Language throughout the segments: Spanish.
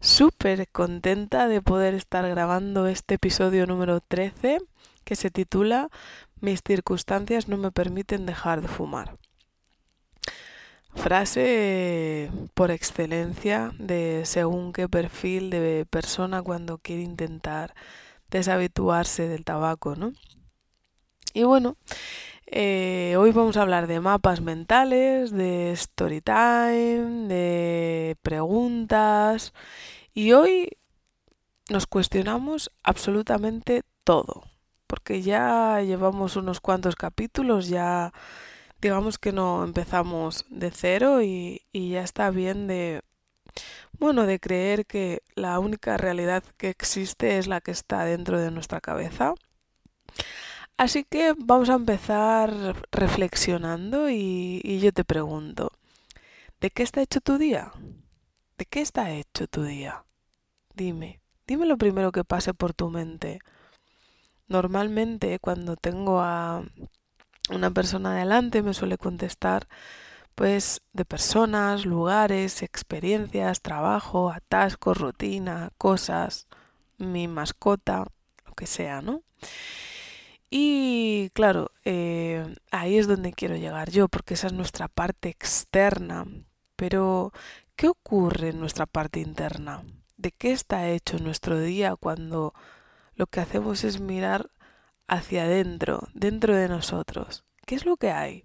súper contenta de poder estar grabando este episodio número 13 que se titula Mis circunstancias no me permiten dejar de fumar. Frase por excelencia de según qué perfil de persona cuando quiere intentar deshabituarse del tabaco, ¿no? Y bueno, eh, hoy vamos a hablar de mapas mentales, de story time, de preguntas y hoy nos cuestionamos absolutamente todo, porque ya llevamos unos cuantos capítulos, ya digamos que no empezamos de cero y, y ya está bien de, bueno, de creer que la única realidad que existe es la que está dentro de nuestra cabeza. Así que vamos a empezar reflexionando y, yo te pregunto, ¿de qué está hecho tu día? ¿De qué está hecho tu día? Dime, dime lo primero que pase por tu mente. Normalmente cuando tengo a una persona delante me suele contestar pues de personas, lugares, experiencias, trabajo, atascos, rutina, cosas, mi mascota, lo que sea, ¿no? Y claro, eh, ahí es donde quiero llegar yo, porque esa es nuestra parte externa. Pero, ¿qué ocurre en nuestra parte interna? de qué está hecho nuestro día cuando lo que hacemos es mirar hacia adentro, dentro de nosotros. ¿Qué es lo que hay?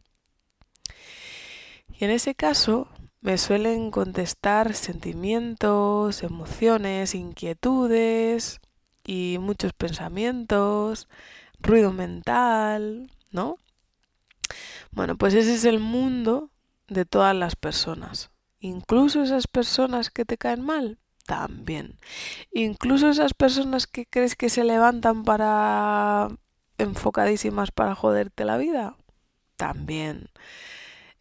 Y en ese caso me suelen contestar sentimientos, emociones, inquietudes y muchos pensamientos, ruido mental, ¿no? Bueno, pues ese es el mundo de todas las personas, incluso esas personas que te caen mal también. Incluso esas personas que crees que se levantan para enfocadísimas para joderte la vida, también.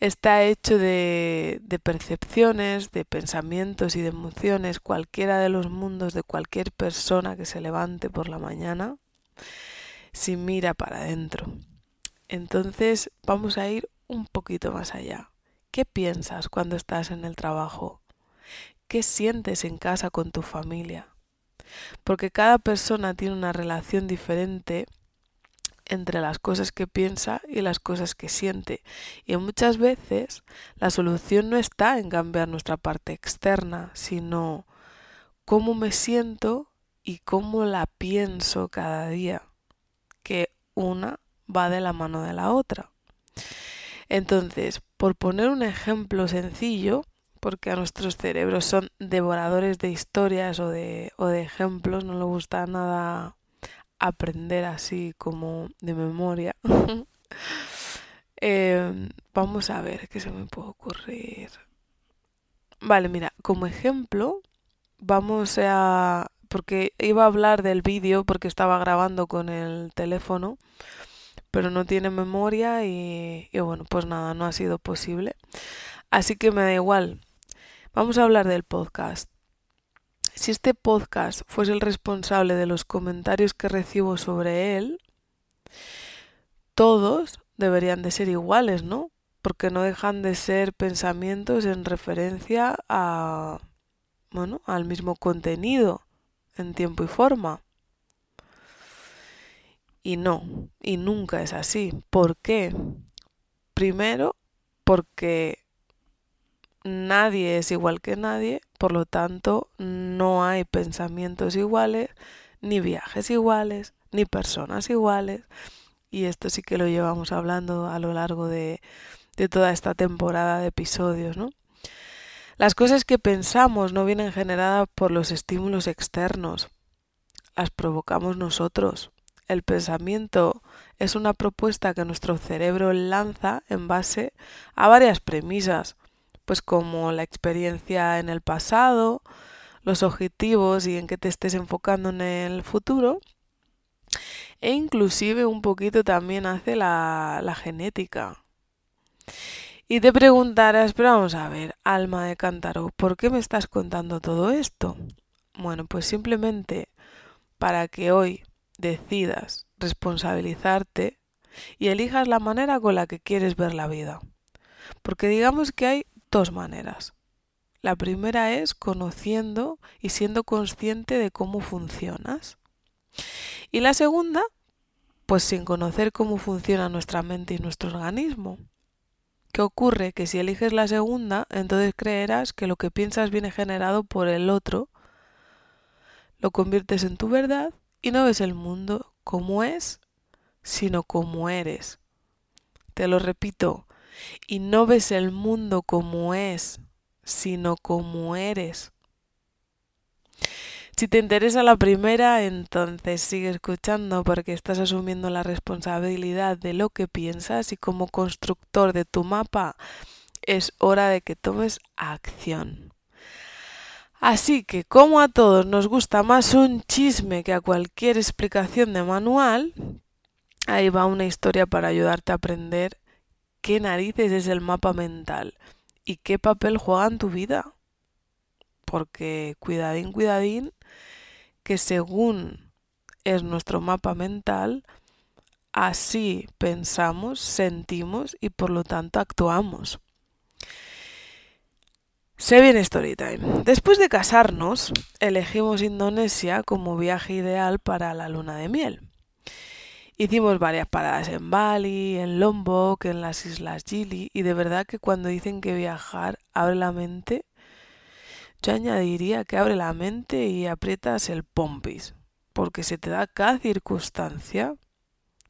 Está hecho de, de percepciones, de pensamientos y de emociones, cualquiera de los mundos de cualquier persona que se levante por la mañana, si mira para adentro. Entonces vamos a ir un poquito más allá. ¿Qué piensas cuando estás en el trabajo? ¿Qué sientes en casa con tu familia? Porque cada persona tiene una relación diferente entre las cosas que piensa y las cosas que siente. Y muchas veces la solución no está en cambiar nuestra parte externa, sino cómo me siento y cómo la pienso cada día. Que una va de la mano de la otra. Entonces, por poner un ejemplo sencillo, porque a nuestros cerebros son devoradores de historias o de, o de ejemplos, no le gusta nada aprender así como de memoria. Em, vamos a ver qué se me puede ocurrir. Vale, mira, como ejemplo, vamos a... porque iba a hablar del vídeo porque estaba grabando con el teléfono, pero no tiene memoria y, bueno, pues nada, no ha sido posible. Así que me da igual, Vamos a hablar del podcast. Si este podcast fuese el responsable de los comentarios que recibo sobre él, todos deberían de ser iguales, ¿no? Porque no dejan de ser pensamientos en referencia a bueno, al mismo contenido en tiempo y forma. Y no, y nunca es así. ¿Por qué? Primero, porque nadie es igual que nadie, por lo tanto no hay pensamientos iguales, ni viajes iguales, ni personas iguales. Y esto sí que lo llevamos hablando a lo largo de, de toda esta temporada de episodios, ¿no? Las cosas que pensamos no vienen generadas por los estímulos externos, las provocamos nosotros. El pensamiento es una propuesta que nuestro cerebro lanza en base a varias premisas pues como la experiencia en el pasado, los objetivos y en qué te estés enfocando en el futuro. e inclusive un poquito también hace la, la genética. Y te preguntarás, pero vamos a ver, alma de cántaro, ¿por qué me estás contando todo esto? Bueno, pues simplemente para que hoy decidas responsabilizarte y elijas la manera con la que quieres ver la vida. Porque digamos que hay dos maneras. La primera es conociendo y siendo consciente de cómo funcionas. Y la segunda, pues sin conocer cómo funciona nuestra mente y nuestro organismo. ¿Qué ocurre? Que si eliges la segunda, entonces creerás que lo que piensas viene generado por el otro, lo conviertes en tu verdad y no ves el mundo como es, sino como eres. Te lo repito, y no ves el mundo como es, sino como eres. Si te interesa la primera, entonces sigue escuchando porque estás asumiendo la responsabilidad de lo que piensas y como constructor de tu mapa es hora de que tomes acción. Así que como a todos nos gusta más un chisme que a cualquier explicación de manual, ahí va una historia para ayudarte a aprender qué narices es el mapa mental y qué papel juega en tu vida. Porque cuidadín, cuidadín, que según es nuestro mapa mental, así pensamos, sentimos y por lo tanto actuamos. Se viene Storytime. Después de casarnos, elegimos Indonesia como viaje ideal para la luna de miel. Hicimos varias paradas en Bali, en Lombok, en las Islas Gili y de verdad que cuando dicen que viajar abre la mente, yo añadiría que abre la mente y aprietas el pompis, porque se te da cada circunstancia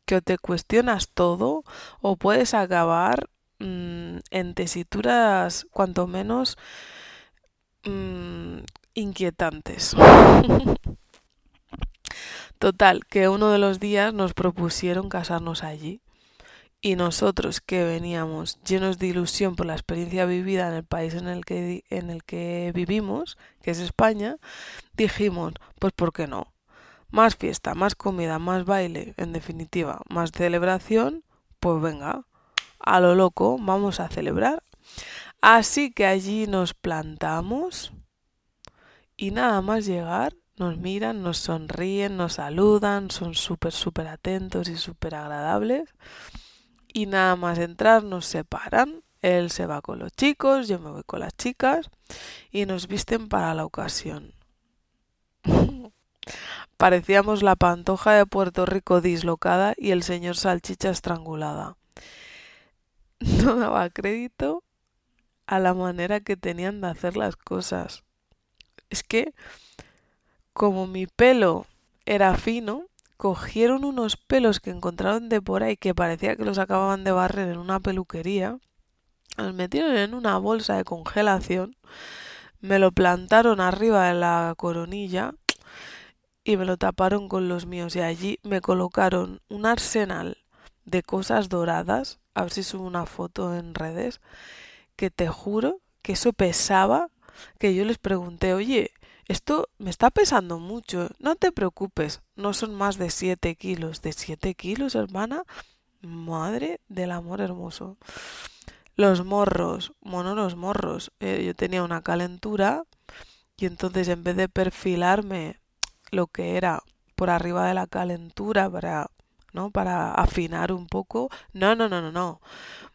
que te cuestionas todo o puedes acabar mmm, en tesituras cuanto menos mmm, inquietantes. Total, que uno de los días nos propusieron casarnos allí. Y nosotros que veníamos llenos de ilusión por la experiencia vivida en el país en el que, en el que vivimos, que es España, dijimos, pues ¿por qué no? Más fiesta, más comida, más baile, en definitiva, más celebración, pues venga, a lo loco, vamos a celebrar. Así que allí nos plantamos y nada más llegar nos miran, nos sonríen, nos saludan, son súper, súper atentos y súper agradables. Y nada más entrar nos separan. Él se va con los chicos, yo me voy con las chicas y nos visten para la ocasión. Parecíamos la pantoja de Puerto Rico dislocada y el señor salchicha estrangulada. No daba crédito a la manera que tenían de hacer las cosas. Es que como mi pelo era fino, cogieron unos pelos que encontraron de por ahí que parecía que los acababan de barrer en una peluquería, los metieron en una bolsa de congelación, me lo plantaron arriba de la coronilla y me lo taparon con los míos. Y allí me colocaron un arsenal de cosas doradas, a ver si subo una foto en redes, que te juro que eso pesaba, que yo les pregunté, oye, esto me está pesando mucho. No te preocupes, no son más de 7 kilos. ¿De 7 kilos, hermana? Madre del amor hermoso. Los morros, bueno, los morros. Eh, yo tenía una calentura y entonces en vez de perfilarme lo que era por arriba de la calentura para, ¿no? Para afinar un poco, no, no, no, no, no.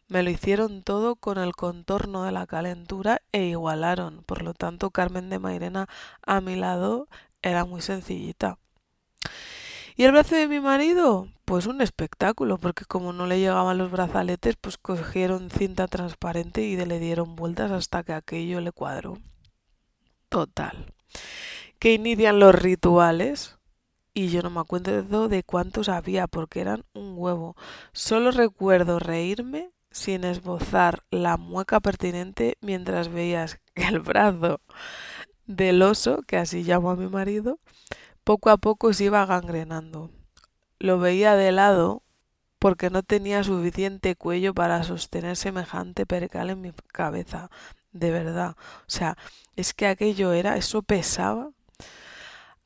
Me lo hicieron todo con el contorno de la calentura e igualaron. Por lo tanto, Carmen de Mairena a mi lado era muy sencillita. ¿Y el brazo de mi marido? Pues un espectáculo, porque como no le llegaban los brazaletes, pues cogieron cinta transparente y le dieron vueltas hasta que aquello le cuadró. Total. Que inician los rituales y yo no me acuerdo de cuántos había porque eran un huevo. Solo recuerdo reírme sin esbozar la mueca pertinente mientras veías que el brazo del oso, que así llamo a mi marido, poco a poco se iba gangrenando. Lo veía de lado porque no tenía suficiente cuello para sostener semejante percal en mi cabeza. De verdad. O sea, es que aquello era, eso pesaba.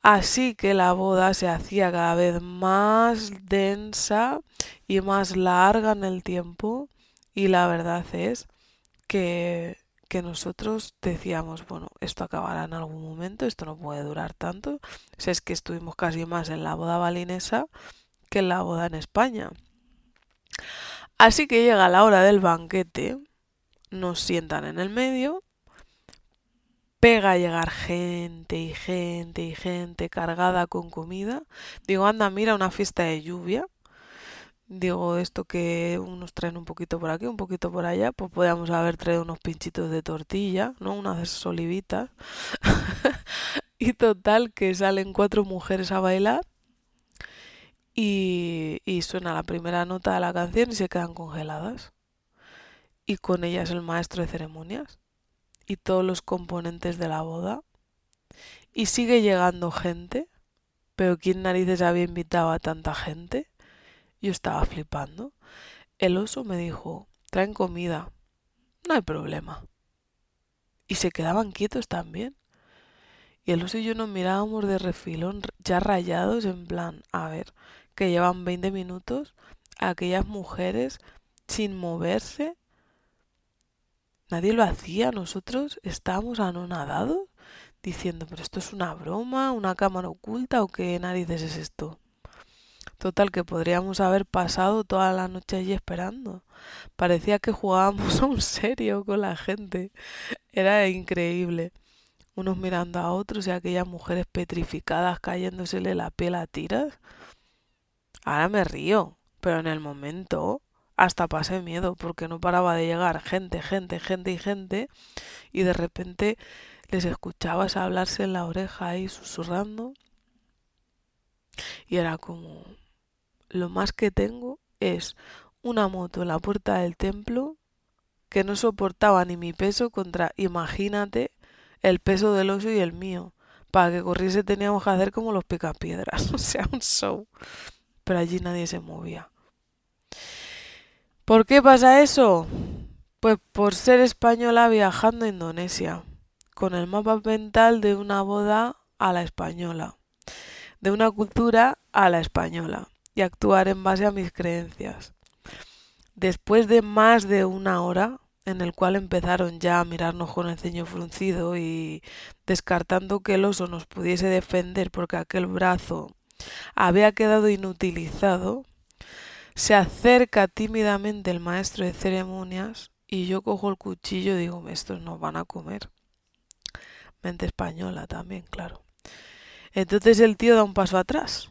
Así que la boda se hacía cada vez más densa y más larga en el tiempo y la verdad es que, que nosotros decíamos, bueno, esto acabará en algún momento, esto no puede durar tanto. O sea, es que estuvimos casi más en la boda balinesa que en la boda en España. Así que llega la hora del banquete, nos sientan en el medio, pega a llegar gente y gente y gente cargada con comida. Digo, anda, mira una fiesta de lluvia. Digo, esto que unos traen un poquito por aquí, un poquito por allá, pues podíamos haber traído unos pinchitos de tortilla, ¿no? Unas olivitas. y total que salen cuatro mujeres a bailar y, suena la primera nota de la canción y se quedan congeladas. Y con ellas el maestro de ceremonias y todos los componentes de la boda. Y sigue llegando gente, pero ¿quién narices había invitado a tanta gente? Yo estaba flipando. El oso me dijo, traen comida, no hay problema. Y se quedaban quietos también. Y el oso y yo nos mirábamos de refilón, ya rayados, en plan, a ver, que llevan 20 minutos, aquellas mujeres sin moverse. Nadie lo hacía, nosotros estábamos anonadados diciendo, pero esto es una broma, una cámara oculta o qué narices es esto. Total, que podríamos haber pasado toda la noche allí esperando. Parecía que jugábamos a un serio con la gente. Era increíble. Unos mirando a otros y aquellas mujeres petrificadas cayéndosele la piel a tiras. Ahora me río, pero en el momento hasta pasé miedo porque no paraba de llegar gente, gente, gente y gente y de repente les escuchabas hablarse en la oreja ahí susurrando y era como lo más que tengo es una moto en la puerta del templo que no soportaba ni mi peso contra, imagínate, el peso del oso y el mío. Para que corriese teníamos que hacer como los picapiedras, o sea, un show pero allí nadie se movía. ¿Por qué pasa eso? Pues por ser española viajando a Indonesia, con el mapa mental de una boda a la española, de una cultura a la española, y actuar en base a mis creencias. Después de más de una hora, en el cual empezaron ya a mirarnos con el ceño fruncido y descartando que el oso nos pudiese defender porque aquel brazo había quedado inutilizado, se acerca tímidamente el maestro de ceremonias y yo cojo el cuchillo y digo, estos nos van a comer. Mente española también, claro. Entonces el tío da un paso atrás.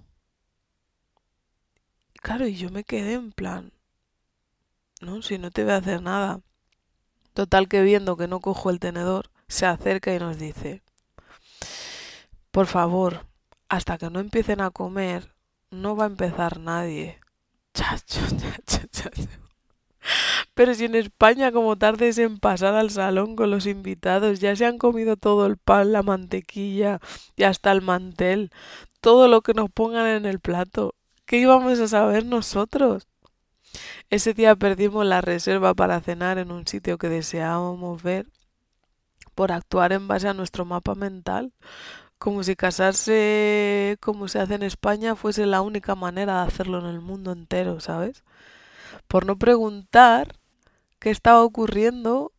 Claro, y yo me quedé en plan, no, si no te voy a hacer nada. Total que viendo que no cojo el tenedor, se acerca y nos dice, por favor, hasta que no empiecen a comer, no va a empezar nadie. Chacho, chacho, chacho. Pero si en España como tardes en pasar al salón con los invitados, ya se han comido todo el pan, la mantequilla y hasta el mantel, todo lo que nos pongan en el plato, ¿qué íbamos a saber nosotros? Ese día perdimos la reserva para cenar en un sitio que deseábamos ver por actuar en base a nuestro mapa mental, como si casarse como se hace en España fuese la única manera de hacerlo en el mundo entero, ¿sabes? Por no preguntar qué estaba ocurriendo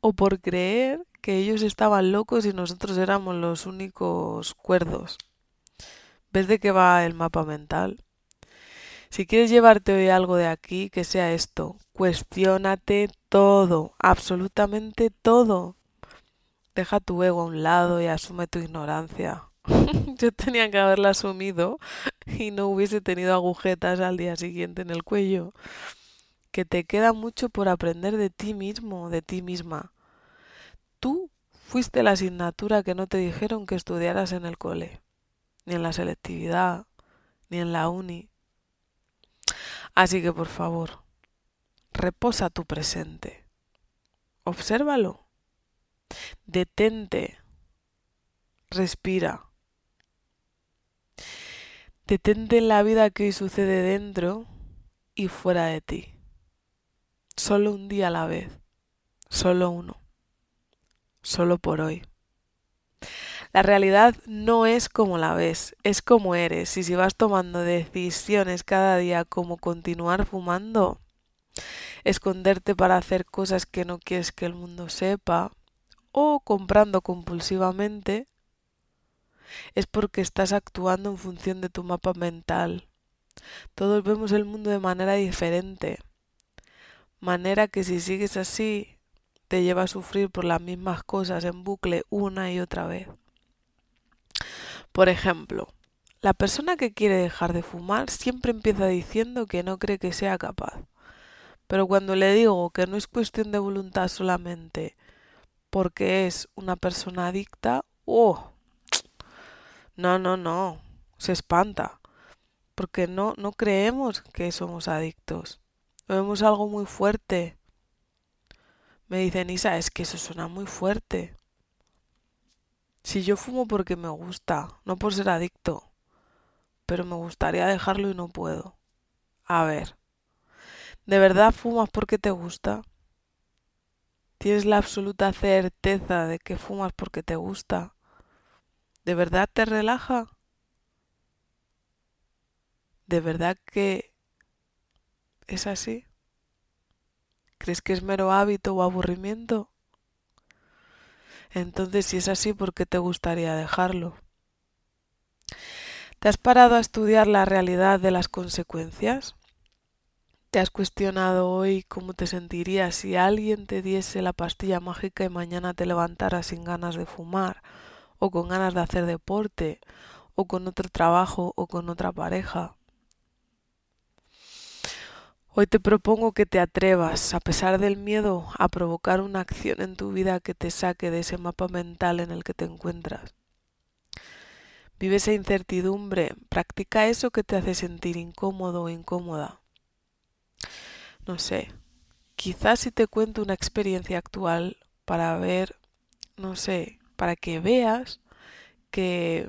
o por creer que ellos estaban locos y nosotros éramos los únicos cuerdos. ¿Ves de qué va el mapa mental? Si quieres llevarte hoy algo de aquí, que sea esto. Cuestiónate todo, absolutamente todo. Deja tu ego a un lado y asume tu ignorancia. Yo tenía que haberla asumido y no hubiese tenido agujetas al día siguiente en el cuello. Que te queda mucho por aprender de ti mismo, de ti misma. Tú fuiste la asignatura que no te dijeron que estudiaras en el cole, ni en la selectividad, ni en la uni. Así que por favor, reposa tu presente. Obsérvalo Detente. Respira. Detente en la vida que hoy sucede dentro y fuera de ti. Solo un día a la vez. Solo uno. Solo por hoy. La realidad no es como la ves, es como eres. Y si vas tomando decisiones cada día como continuar fumando, esconderte para hacer cosas que no quieres que el mundo sepa, o comprando compulsivamente, es porque estás actuando en función de tu mapa mental. Todos vemos el mundo de manera diferente, manera que si sigues así te lleva a sufrir por las mismas cosas en bucle una y otra vez. Por ejemplo, la persona que quiere dejar de fumar siempre empieza diciendo que no cree que sea capaz. Pero cuando le digo que no es cuestión de voluntad solamente porque es una persona adicta, ¡oh! No, no, no, se espanta. Porque no, no creemos que somos adictos. Vemos algo muy fuerte. Me dicen, Isa, es que eso suena muy fuerte. Si yo fumo porque me gusta, no por ser adicto, pero me gustaría dejarlo y no puedo. A ver, ¿de verdad fumas porque te gusta? ¿Tienes la absoluta certeza de que fumas porque te gusta? ¿De verdad te relaja? ¿De verdad que es así? ¿Crees que es mero hábito o aburrimiento? Entonces, si es así, ¿por qué te gustaría dejarlo? ¿Te has parado a estudiar la realidad de las consecuencias? ¿Te has cuestionado hoy cómo te sentirías si alguien te diese la pastilla mágica y mañana te levantaras sin ganas de fumar, o con ganas de hacer deporte, o con otro trabajo, o con otra pareja? Hoy te propongo que te atrevas, a pesar del miedo, a provocar una acción en tu vida que te saque de ese mapa mental en el que te encuentras. Vive esa incertidumbre, practica eso que te hace sentir incómodo o incómoda. No sé, quizás si te cuento una experiencia actual para ver, no sé, para que veas que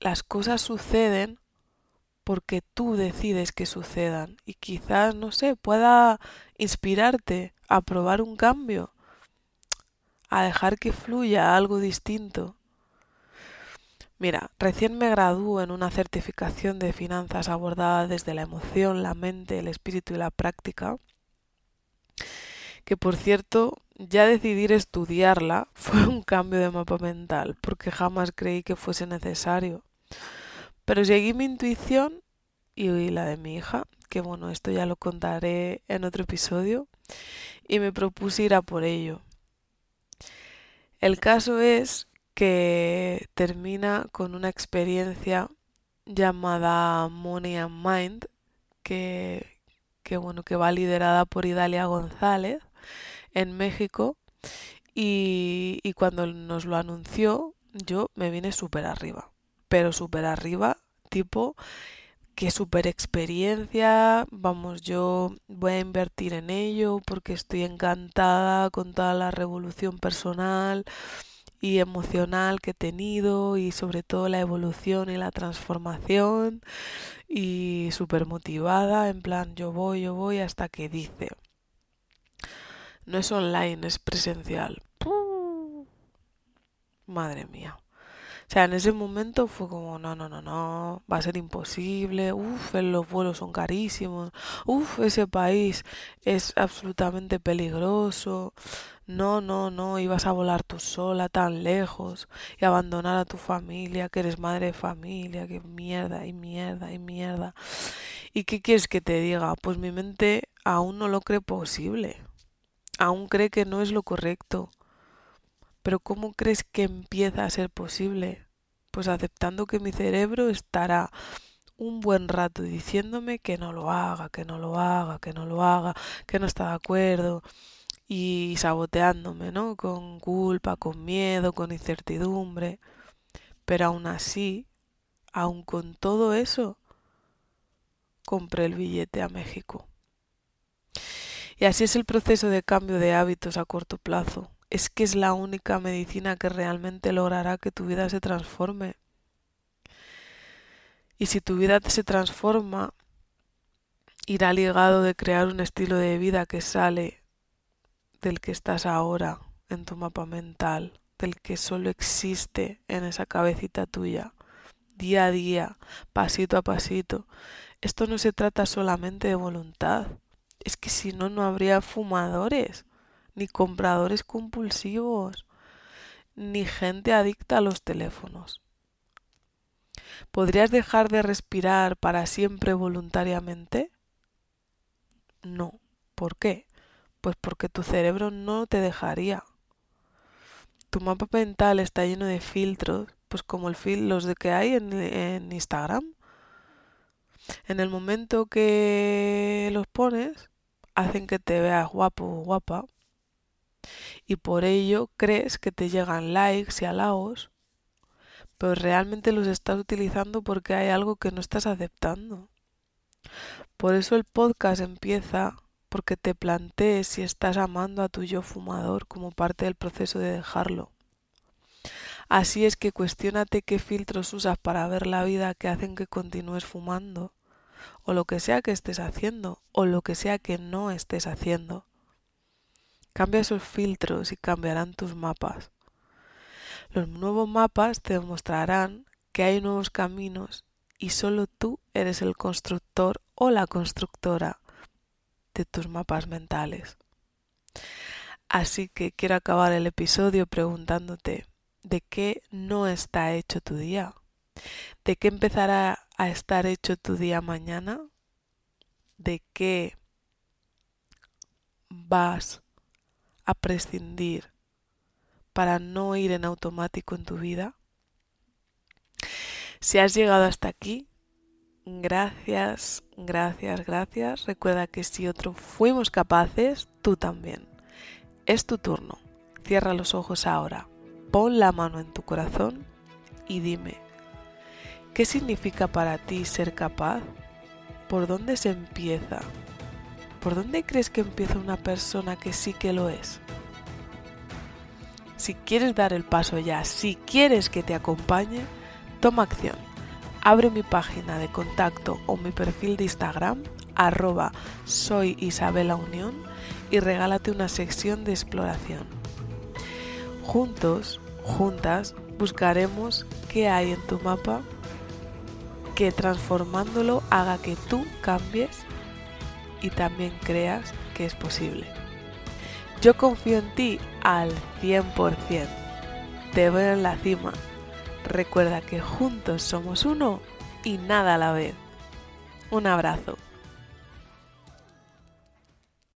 las cosas suceden porque tú decides que sucedan y quizás, no sé, pueda inspirarte a probar un cambio, a dejar que fluya algo distinto. Mira, recién me graduó en una certificación de finanzas abordada desde la emoción, la mente, el espíritu y la práctica, que por cierto, ya decidir estudiarla fue un cambio de mapa mental, porque jamás creí que fuese necesario. Pero seguí mi intuición y la de mi hija, que bueno, esto ya lo contaré en otro episodio, y me propuse ir a por ello. El caso es que termina con una experiencia llamada Money and Mind, que, bueno, que va liderada por Idalia González en México. Y, y cuando nos lo anunció, yo me vine súper arriba pero súper arriba, tipo, qué super experiencia, vamos, yo voy a invertir en ello porque estoy encantada con toda la revolución personal y emocional que he tenido y sobre todo la evolución y la transformación y súper motivada, en plan yo voy, yo voy hasta que dice. No es online, es presencial. Madre mía. O sea, en ese momento fue como, no, no, no, no, va a ser imposible, uff, los vuelos son carísimos, uff, ese país es absolutamente peligroso, no, no, no, ibas a volar tú sola tan lejos y abandonar a tu familia, que eres madre de familia, que mierda y mierda y mierda. ¿Y qué quieres que te diga? Pues mi mente aún no lo cree posible, aún cree que no es lo correcto. Pero ¿cómo crees que empieza a ser posible? Pues aceptando que mi cerebro estará un buen rato diciéndome que no lo haga, que no lo haga, que no lo haga, que no está de acuerdo y saboteándome, ¿no? Con culpa, con miedo, con incertidumbre. Pero aún así, aún con todo eso, compré el billete a México. Y así es el proceso de cambio de hábitos a corto plazo es que es la única medicina que realmente logrará que tu vida se transforme. Y si tu vida se transforma, irá ligado de crear un estilo de vida que sale del que estás ahora en tu mapa mental, del que solo existe en esa cabecita tuya, día a día, pasito a pasito. Esto no se trata solamente de voluntad, es que si no, no habría fumadores, ni compradores compulsivos, ni gente adicta a los teléfonos. ¿Podrías dejar de respirar para siempre voluntariamente? No. ¿Por qué? Pues porque tu cerebro no te dejaría. Tu mapa mental está lleno de filtros, pues como el fil los de que hay en, en Instagram. En el momento que los pones, hacen que te veas guapo o guapa y por ello crees que te llegan likes y halagos, pero realmente los estás utilizando porque hay algo que no estás aceptando. Por eso el podcast empieza porque te plantees si estás amando a tu yo fumador como parte del proceso de dejarlo. Así es que cuestiónate qué filtros usas para ver la vida que hacen que continúes fumando, o lo que sea que estés haciendo, o lo que sea que no estés haciendo. Cambia esos filtros y cambiarán tus mapas. Los nuevos mapas te demostrarán que hay nuevos caminos y solo tú eres el constructor o la constructora de tus mapas mentales. Así que quiero acabar el episodio preguntándote de qué no está hecho tu día, de qué empezará a estar hecho tu día mañana, de qué vas a prescindir para no ir en automático en tu vida. Si has llegado hasta aquí, gracias, gracias, gracias. Recuerda que si otro fuimos capaces, tú también. Es tu turno. Cierra los ojos ahora. Pon la mano en tu corazón y dime, ¿qué significa para ti ser capaz? ¿Por dónde se empieza? ¿Por dónde crees que empieza una persona que sí que lo es? Si quieres dar el paso ya, si quieres que te acompañe, toma acción. Abre mi página de contacto o mi perfil de Instagram, arroba soy Isabela Unión, y regálate una sección de exploración. Juntos, juntas, buscaremos qué hay en tu mapa que transformándolo haga que tú cambies y también creas que es posible. Yo confío en ti al 100%. Te veo en la cima. Recuerda que juntos somos uno y nada a la vez. Un abrazo.